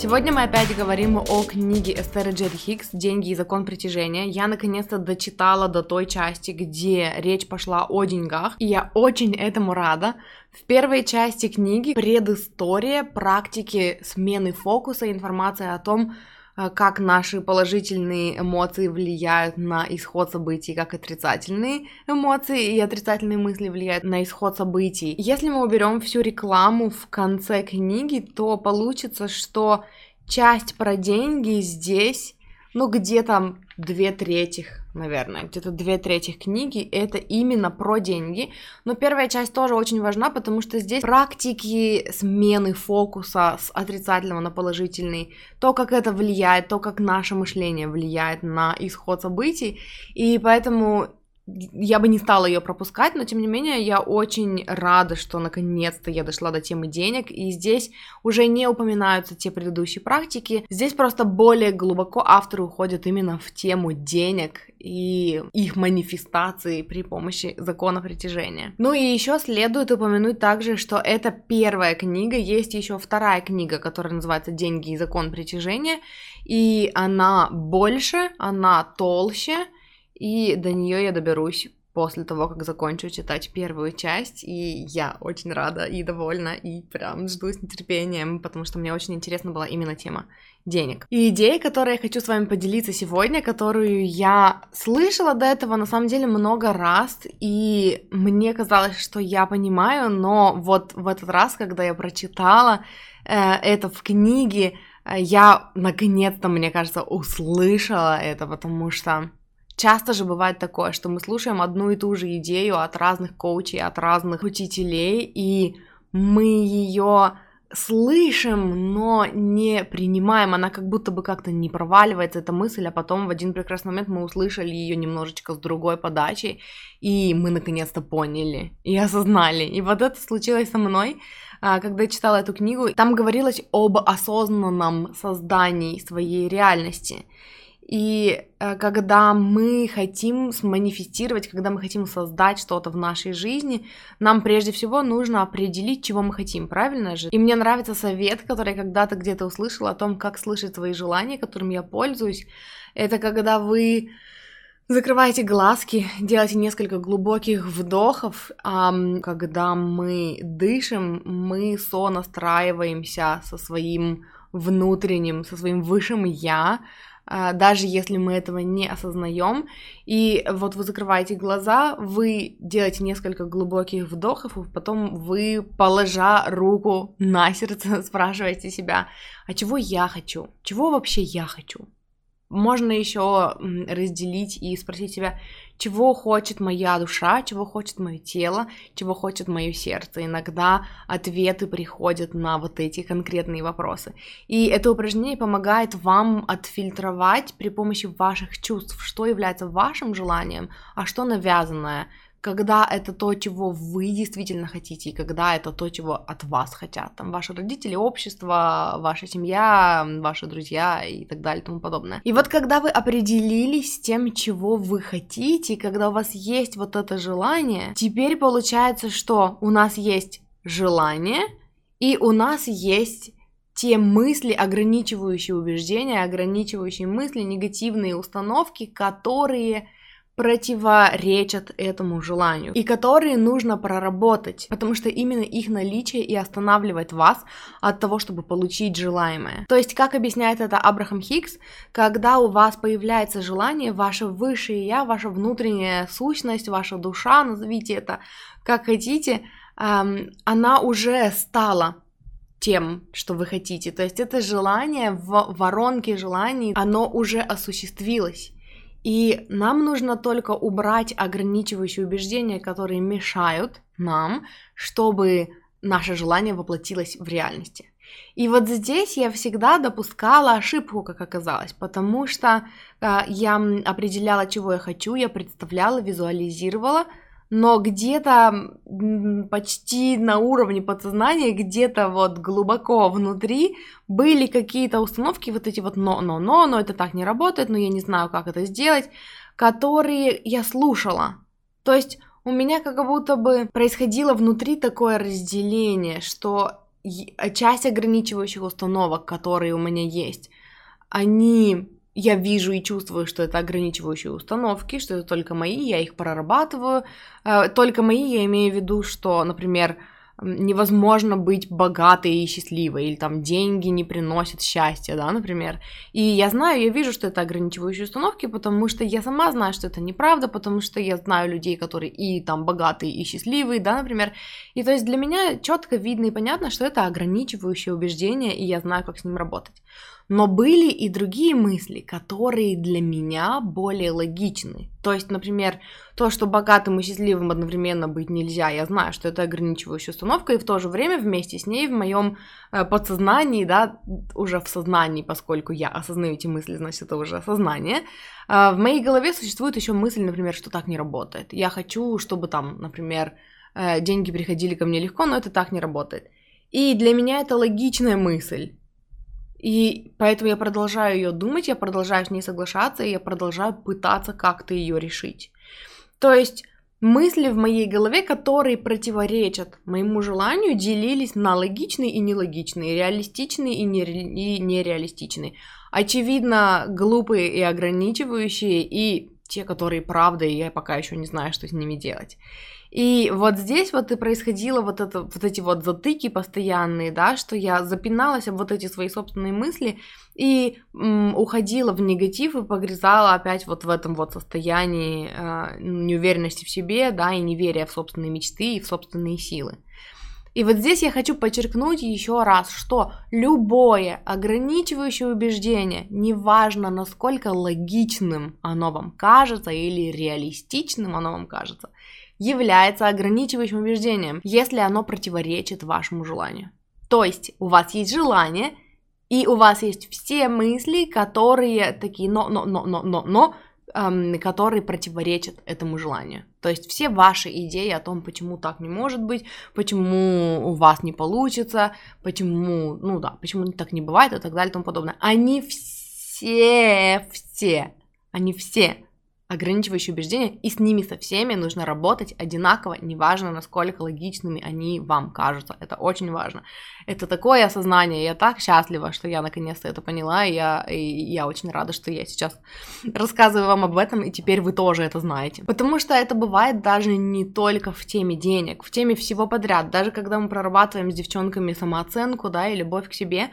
Сегодня мы опять говорим о книге Эстеры Джерри Хикс «Деньги и закон притяжения». Я наконец-то дочитала до той части, где речь пошла о деньгах, и я очень этому рада. В первой части книги предыстория практики смены фокуса, информация о том, как наши положительные эмоции влияют на исход событий, как отрицательные эмоции и отрицательные мысли влияют на исход событий. Если мы уберем всю рекламу в конце книги, то получится, что часть про деньги здесь, ну, где-то две трети, наверное, где-то две трети книги это именно про деньги. Но первая часть тоже очень важна, потому что здесь практики смены фокуса с отрицательного на положительный, то, как это влияет, то, как наше мышление влияет на исход событий. И поэтому я бы не стала ее пропускать, но тем не менее я очень рада, что наконец-то я дошла до темы денег, и здесь уже не упоминаются те предыдущие практики, здесь просто более глубоко авторы уходят именно в тему денег и их манифестации при помощи закона притяжения. Ну и еще следует упомянуть также, что это первая книга, есть еще вторая книга, которая называется «Деньги и закон притяжения», и она больше, она толще, и до нее я доберусь после того, как закончу читать первую часть, и я очень рада и довольна, и прям жду с нетерпением, потому что мне очень интересна была именно тема денег. И идея, которой я хочу с вами поделиться сегодня, которую я слышала до этого на самом деле много раз, и мне казалось, что я понимаю, но вот в этот раз, когда я прочитала э, это в книге, э, я наконец-то, мне кажется, услышала это, потому что Часто же бывает такое, что мы слушаем одну и ту же идею от разных коучей, от разных учителей, и мы ее слышим, но не принимаем, она как будто бы как-то не проваливается, эта мысль, а потом в один прекрасный момент мы услышали ее немножечко с другой подачей, и мы наконец-то поняли и осознали. И вот это случилось со мной, а, когда я читала эту книгу. Там говорилось об осознанном создании своей реальности. И э, когда мы хотим сманифестировать, когда мы хотим создать что-то в нашей жизни, нам прежде всего нужно определить, чего мы хотим, правильно же? И мне нравится совет, который я когда-то где-то услышала о том, как слышать свои желания, которым я пользуюсь. Это когда вы Закрывайте глазки, делайте несколько глубоких вдохов. А когда мы дышим, мы сонастраиваемся со своим внутренним, со своим высшим я, даже если мы этого не осознаем. И вот вы закрываете глаза, вы делаете несколько глубоких вдохов, и потом вы, положа руку на сердце, спрашиваете себя, а чего я хочу? Чего вообще я хочу? Можно еще разделить и спросить себя, чего хочет моя душа, чего хочет мое тело, чего хочет мое сердце. Иногда ответы приходят на вот эти конкретные вопросы. И это упражнение помогает вам отфильтровать при помощи ваших чувств, что является вашим желанием, а что навязанное, когда это то, чего вы действительно хотите, и когда это то, чего от вас хотят. Там ваши родители, общество, ваша семья, ваши друзья и так далее и тому подобное. И вот когда вы определились с тем, чего вы хотите, когда у вас есть вот это желание, теперь получается, что у нас есть желание, и у нас есть те мысли, ограничивающие убеждения, ограничивающие мысли, негативные установки, которые противоречат этому желанию и которые нужно проработать, потому что именно их наличие и останавливает вас от того, чтобы получить желаемое. То есть, как объясняет это Абрахам Хикс, когда у вас появляется желание, ваше высшее я, ваша внутренняя сущность, ваша душа, назовите это как хотите, эм, она уже стала тем, что вы хотите. То есть это желание в воронке желаний, оно уже осуществилось. И нам нужно только убрать ограничивающие убеждения, которые мешают нам, чтобы наше желание воплотилось в реальности. И вот здесь я всегда допускала ошибку, как оказалось, потому что э, я определяла, чего я хочу, я представляла, визуализировала, но где-то почти на уровне подсознания, где-то вот глубоко внутри были какие-то установки, вот эти вот но, но, это так не работает, но я не знаю, как это сделать, которые я слушала. То есть у меня как будто бы происходило внутри такое разделение, что часть ограничивающих установок, которые у меня есть, они я вижу и чувствую, что это ограничивающие установки, что это только мои, я их прорабатываю. Э, только мои, я имею в виду, что, например, невозможно быть богатой и счастливой, или там деньги не приносят счастья, да, например. И я знаю, я вижу, что это ограничивающие установки, потому что я сама знаю, что это неправда, потому что я знаю людей, которые и там богатые, и счастливые, да, например. И то есть для меня четко видно и понятно, что это ограничивающее убеждение, и я знаю, как с ним работать. Но были и другие мысли, которые для меня более логичны. То есть, например, то, что богатым и счастливым одновременно быть нельзя, я знаю, что это ограничивающая установка, и в то же время вместе с ней в моем э, подсознании, да, уже в сознании, поскольку я осознаю эти мысли, значит, это уже осознание, э, в моей голове существует еще мысль, например, что так не работает. Я хочу, чтобы там, например, э, деньги приходили ко мне легко, но это так не работает. И для меня это логичная мысль. И поэтому я продолжаю ее думать, я продолжаю с ней соглашаться, и я продолжаю пытаться как-то ее решить. То есть мысли в моей голове, которые противоречат моему желанию, делились на логичные и нелогичные, реалистичные и, нере... и нереалистичные. Очевидно, глупые и ограничивающие, и те, которые правда, и я пока еще не знаю, что с ними делать. И вот здесь вот и происходило вот, это, вот эти вот затыки постоянные, да, что я запиналась об вот эти свои собственные мысли и м, уходила в негатив и погрязала опять вот в этом вот состоянии э, неуверенности в себе, да, и неверия в собственные мечты и в собственные силы. И вот здесь я хочу подчеркнуть еще раз, что любое ограничивающее убеждение, неважно насколько логичным оно вам кажется или реалистичным оно вам кажется, является ограничивающим убеждением, если оно противоречит вашему желанию. То есть у вас есть желание, и у вас есть все мысли, которые такие но, но, но, но, но, но, которые противоречат этому желанию. То есть все ваши идеи о том, почему так не может быть, почему у вас не получится, почему, ну да, почему так не бывает и так далее и тому подобное. Они все, все, они все ограничивающие убеждения, и с ними со всеми нужно работать одинаково, неважно, насколько логичными они вам кажутся. Это очень важно. Это такое осознание. Я так счастлива, что я наконец-то это поняла, и я, и я очень рада, что я сейчас рассказываю вам об этом, и теперь вы тоже это знаете. Потому что это бывает даже не только в теме денег, в теме всего подряд. Даже когда мы прорабатываем с девчонками самооценку, да, и любовь к себе,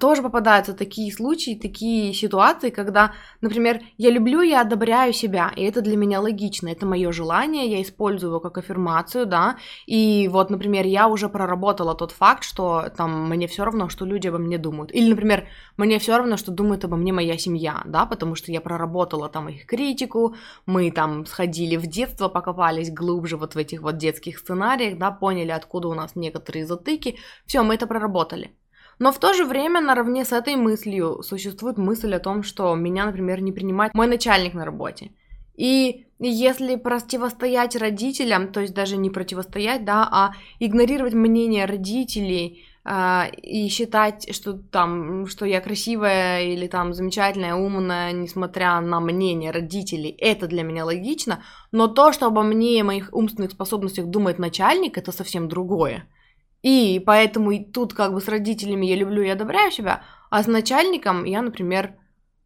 тоже попадаются такие случаи, такие ситуации, когда, например, я люблю, я одобряю себя, и это для меня логично, это мое желание, я использую его как аффирмацию, да, и вот, например, я уже проработала тот факт, что там мне все равно, что люди обо мне думают, или, например, мне все равно, что думает обо мне моя семья, да, потому что я проработала там их критику, мы там сходили в детство, покопались глубже вот в этих вот детских сценариях, да, поняли, откуда у нас некоторые затыки, все, мы это проработали. Но в то же время наравне с этой мыслью существует мысль о том, что меня, например, не принимает мой начальник на работе. И если противостоять родителям, то есть даже не противостоять, да, а игнорировать мнение родителей э, и считать, что там, что я красивая или там замечательная, умная, несмотря на мнение родителей, это для меня логично, но то, что обо мне и моих умственных способностях думает начальник, это совсем другое. И поэтому и тут как бы с родителями я люблю и одобряю себя, а с начальником я, например,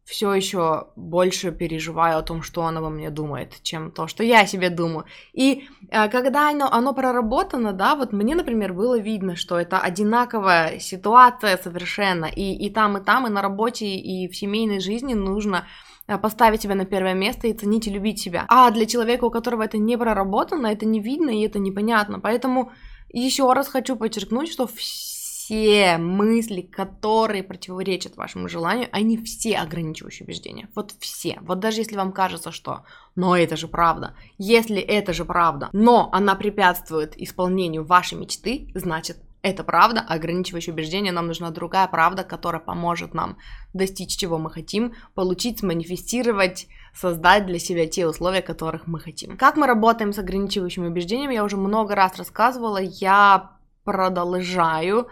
все еще больше переживаю о том, что он обо мне думает, чем то, что я о себе думаю. И э, когда оно, оно проработано, да, вот мне, например, было видно, что это одинаковая ситуация совершенно, и, и там, и там, и на работе, и в семейной жизни нужно э, поставить себя на первое место и ценить и любить себя. А для человека, у которого это не проработано, это не видно и это непонятно. Поэтому еще раз хочу подчеркнуть, что все мысли, которые противоречат вашему желанию, они все ограничивающие убеждения. Вот все. Вот даже если вам кажется, что «но это же правда», если это же правда, но она препятствует исполнению вашей мечты, значит это правда, ограничивающее убеждение, нам нужна другая правда, которая поможет нам достичь чего мы хотим, получить, манифестировать, создать для себя те условия, которых мы хотим. Как мы работаем с ограничивающими убеждениями, я уже много раз рассказывала, я продолжаю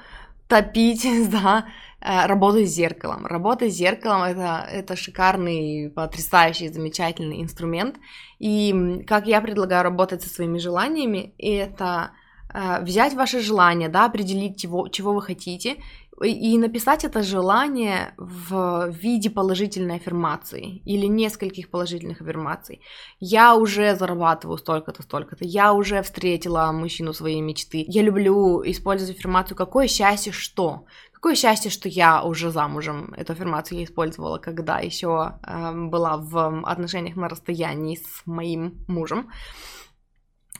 топить за э, работу с зеркалом. Работа с зеркалом это, это шикарный, потрясающий, замечательный инструмент. И как я предлагаю работать со своими желаниями, это э, взять ваши желания, да, определить, чего, чего вы хотите, и написать это желание в виде положительной аффирмации или нескольких положительных аффирмаций. Я уже зарабатываю столько-то, столько-то. Я уже встретила мужчину своей мечты. Я люблю использовать аффирмацию «Какое счастье, что?» Какое счастье, что я уже замужем. Эту аффирмацию я использовала, когда еще э, была в отношениях на расстоянии с моим мужем.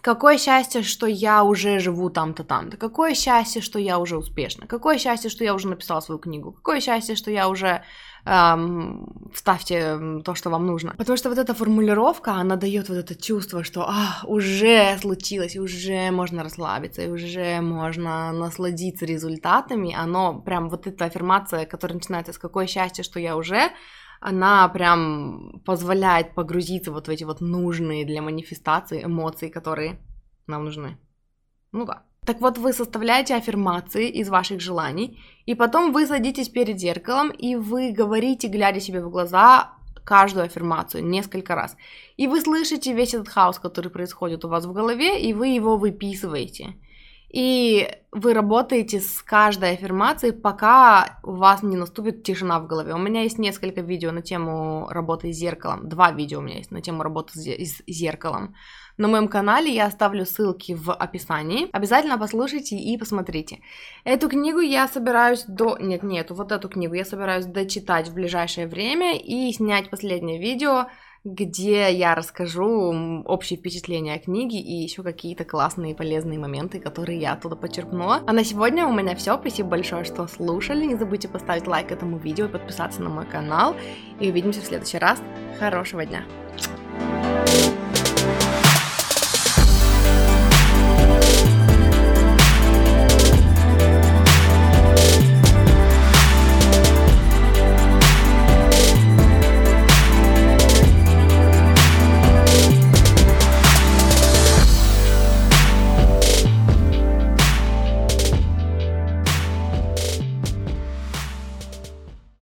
Какое счастье, что я уже живу там-то, там-то. Какое счастье, что я уже успешна. Какое счастье, что я уже написала свою книгу. Какое счастье, что я уже эм, вставьте то, что вам нужно. Потому что вот эта формулировка, она дает вот это чувство, что а, уже случилось, уже можно расслабиться, и уже можно насладиться результатами. Оно прям вот эта аффирмация, которая начинается с какое счастье, что я уже, она прям позволяет погрузиться вот в эти вот нужные для манифестации эмоции, которые нам нужны. Ну да. Так вот, вы составляете аффирмации из ваших желаний, и потом вы садитесь перед зеркалом, и вы говорите, глядя себе в глаза, каждую аффирмацию несколько раз. И вы слышите весь этот хаос, который происходит у вас в голове, и вы его выписываете. И вы работаете с каждой аффирмацией, пока у вас не наступит тишина в голове. У меня есть несколько видео на тему работы с зеркалом. Два видео у меня есть на тему работы с зеркалом. На моем канале я оставлю ссылки в описании. Обязательно послушайте и посмотрите. Эту книгу я собираюсь до... Нет, нет, вот эту книгу я собираюсь дочитать в ближайшее время и снять последнее видео где я расскажу общие впечатления о книге и еще какие-то классные и полезные моменты, которые я оттуда подчеркнула. А на сегодня у меня все. Спасибо большое, что слушали. Не забудьте поставить лайк этому видео и подписаться на мой канал. И увидимся в следующий раз. Хорошего дня!